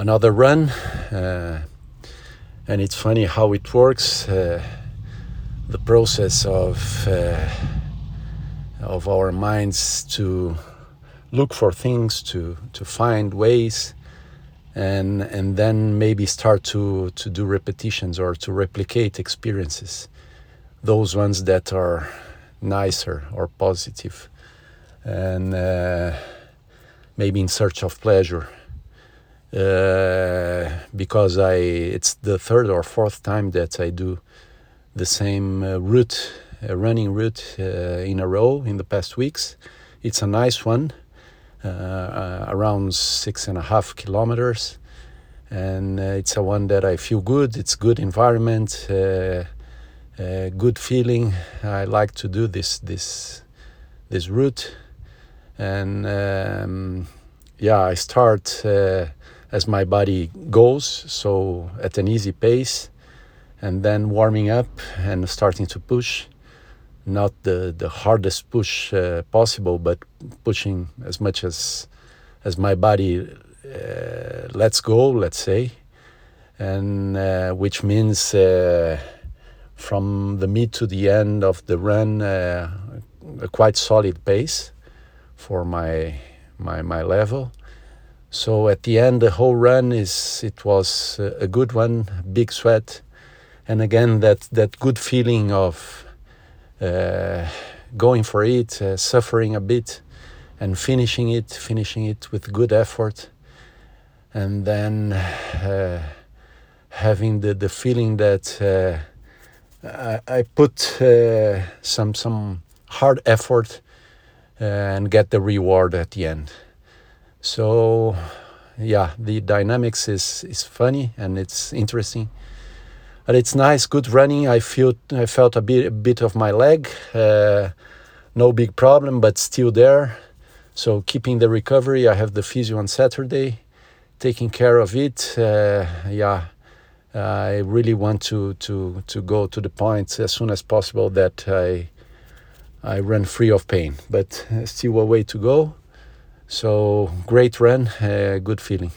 another run. Uh, and it's funny how it works. Uh, the process of uh, of our minds to look for things, to to find ways, and and then maybe start to to do repetitions or to replicate experiences, those ones that are nicer or positive, and uh, maybe in search of pleasure. Uh, because I, it's the third or fourth time that I do the same uh, route, uh, running route uh, in a row in the past weeks. It's a nice one, uh, around six and a half kilometers, and it's a one that I feel good. It's good environment, good feeling. I like to do this this this route, and um, yeah, I start as my body goes, so at an easy pace, and then warming up and starting to push. Not the, the hardest push uh, possible, but pushing as much as as my body uh, lets go, let's say, and uh, which means uh, from the mid to the end of the run, uh, a quite solid pace for my my my level so at the end, the whole run is it was a good one, big sweat, and again that that good feeling of uh, going for it, uh, suffering a bit, and finishing it, finishing it with good effort, and then uh, having the the feeling that uh, I, I, put uh, some some hard effort uh, and get the reward at the end. So yeah, the dynamics is is funny and it's interesting. But it's nice, good running. I feel I felt a bit a bit of my leg, uh, no big problem, but still there. So keeping the recovery. I have the physio on Saturday, taking care of it. Uh, yeah, I really want to to to go to the point as soon as possible that I I run free of pain. But still a way to go. So great run, uh, good feeling.